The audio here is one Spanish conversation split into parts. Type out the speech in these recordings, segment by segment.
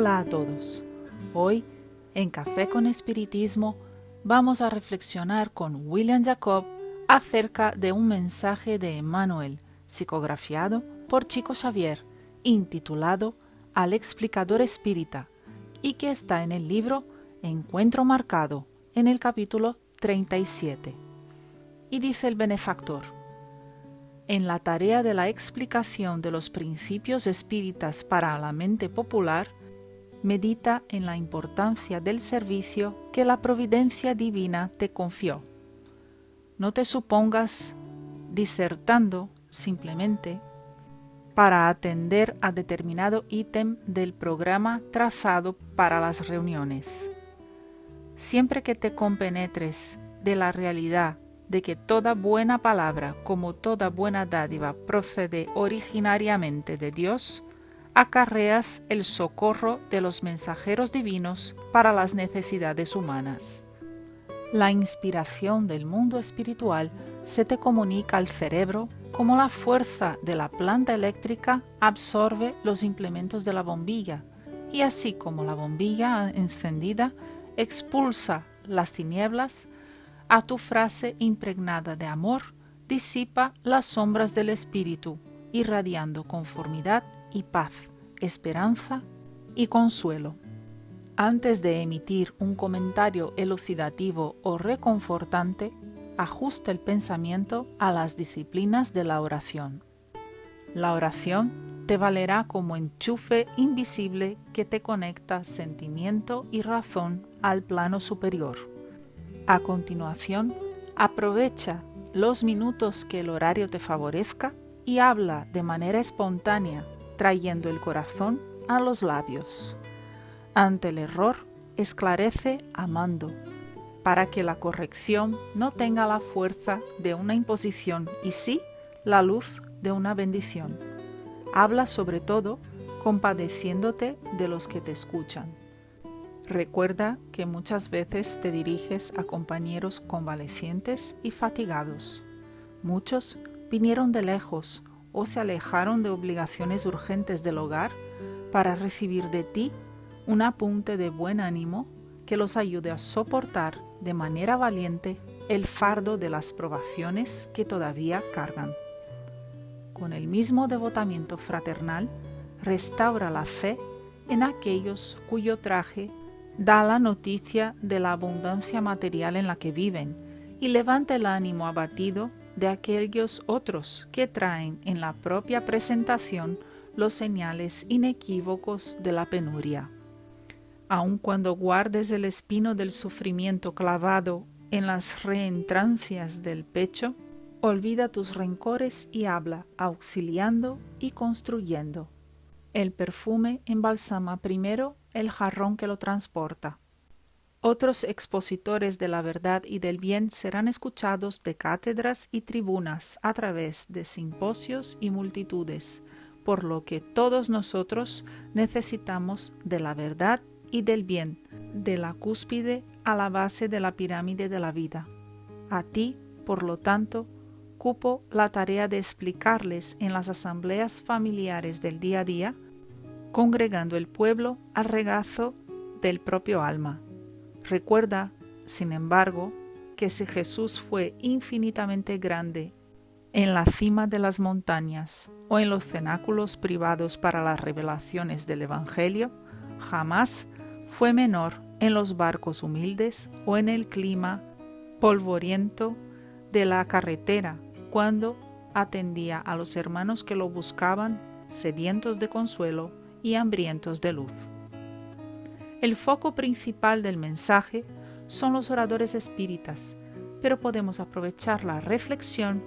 Hola a todos. Hoy, en Café con Espiritismo, vamos a reflexionar con William Jacob acerca de un mensaje de Emmanuel, psicografiado por Chico Xavier, intitulado Al explicador espírita, y que está en el libro Encuentro Marcado, en el capítulo 37. Y dice el benefactor, en la tarea de la explicación de los principios espíritas para la mente popular, medita en la importancia del servicio que la providencia divina te confió. No te supongas disertando simplemente para atender a determinado ítem del programa trazado para las reuniones. Siempre que te compenetres de la realidad de que toda buena palabra, como toda buena dádiva, procede originariamente de Dios, acarreas el socorro de los mensajeros divinos para las necesidades humanas. La inspiración del mundo espiritual se te comunica al cerebro como la fuerza de la planta eléctrica absorbe los implementos de la bombilla, y así como la bombilla encendida expulsa las tinieblas, a tu frase impregnada de amor disipa las sombras del espíritu, irradiando conformidad y paz, esperanza y consuelo. Antes de emitir un comentario elucidativo o reconfortante, ajusta el pensamiento a las disciplinas de la oración. La oración te valerá como enchufe invisible que te conecta sentimiento y razón al plano superior a continuación, aprovecha los minutos que el horario te favorezca y habla de manera espontánea, trayendo el corazón a los labios. Ante el error, esclarece amando, para que la corrección no tenga la fuerza de una imposición y sí la luz de una bendición. Habla sobre todo compadeciéndote de los que te escuchan. Recuerda que muchas veces te diriges a compañeros convalecientes y fatigados. Muchos vinieron de lejos o se alejaron de obligaciones urgentes del hogar para recibir de ti un apunte de buen ánimo que los ayude a soportar de manera valiente el fardo de las probaciones que todavía cargan. Con el mismo devotamiento fraternal, restaura la fe en aquellos cuyo traje da la noticia de la abundancia material en la que viven y levanta el ánimo abatido de aquellos otros que traen en la propia presentación los señales inequívocos de la penuria. Aun cuando guardes el espino del sufrimiento clavado en las reentrancias del pecho, olvida tus rencores y habla, auxiliando y construyendo. El perfume embalsama primero el jarrón que lo transporta. Otros expositores de la verdad y del bien serán escuchados de cátedras y tribunas a través de simposios y multitudes, por lo que todos nosotros necesitamos de la verdad y del bien, de la cúspide a la base de la pirámide de la vida. A ti, por lo tanto, cupo la tarea de explicarles en las asambleas familiares del día a día congregando el pueblo al regazo del propio alma. Recuerda, sin embargo, que si Jesús fue infinitamente grande en la cima de las montañas o en los cenáculos privados para las revelaciones del Evangelio, jamás fue menor en los barcos humildes o en el clima polvoriento de la carretera cuando atendía a los hermanos que lo buscaban sedientos de consuelo y hambrientos de luz. El foco principal del mensaje son los oradores espíritas, pero podemos aprovechar la reflexión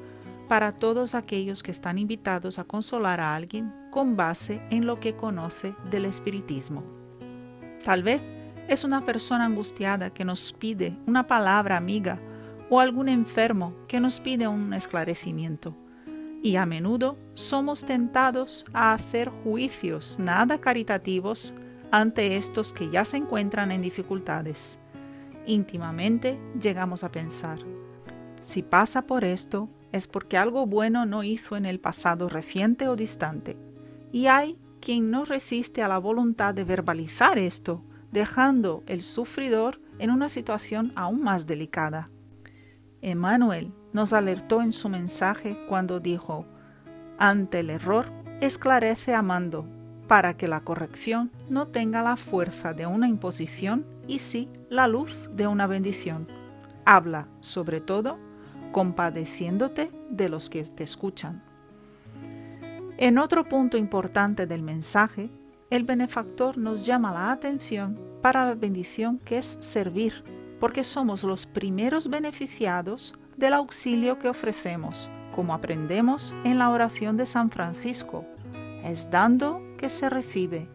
para todos aquellos que están invitados a consolar a alguien con base en lo que conoce del espiritismo. Tal vez es una persona angustiada que nos pide una palabra amiga o algún enfermo que nos pide un esclarecimiento y a menudo somos tentados a hacer juicios nada caritativos ante estos que ya se encuentran en dificultades. Íntimamente llegamos a pensar, si pasa por esto es porque algo bueno no hizo en el pasado reciente o distante, y hay quien no resiste a la voluntad de verbalizar esto, dejando el sufridor en una situación aún más delicada. Emmanuel nos alertó en su mensaje cuando dijo, ante el error, esclarece amando, para que la corrección no tenga la fuerza de una imposición y sí la luz de una bendición. Habla, sobre todo, compadeciéndote de los que te escuchan. En otro punto importante del mensaje, el benefactor nos llama la atención para la bendición que es servir, porque somos los primeros beneficiados del auxilio que ofrecemos, como aprendemos en la oración de San Francisco. Es dando que se recibe,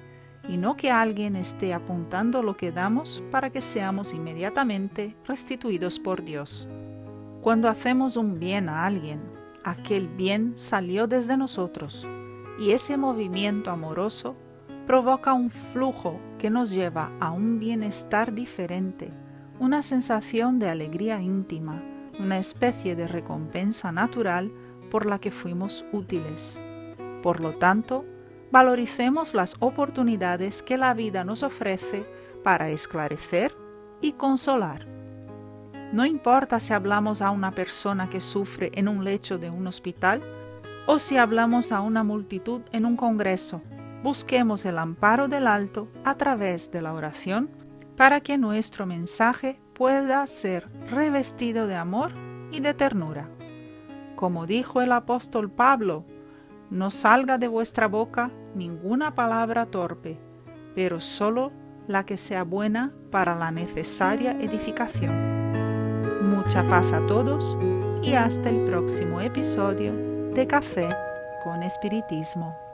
y no que alguien esté apuntando lo que damos para que seamos inmediatamente restituidos por Dios. Cuando hacemos un bien a alguien, aquel bien salió desde nosotros, y ese movimiento amoroso provoca un flujo que nos lleva a un bienestar diferente, una sensación de alegría íntima, una especie de recompensa natural por la que fuimos útiles. Por lo tanto, valoricemos las oportunidades que la vida nos ofrece para esclarecer y consolar. No importa si hablamos a una persona que sufre en un lecho de un hospital o si hablamos a una multitud en un congreso, busquemos el amparo del alto a través de la oración para que nuestro mensaje pueda ser revestido de amor y de ternura. Como dijo el apóstol Pablo, no salga de vuestra boca ninguna palabra torpe, pero solo la que sea buena para la necesaria edificación. Mucha paz a todos y hasta el próximo episodio de Café con Espiritismo.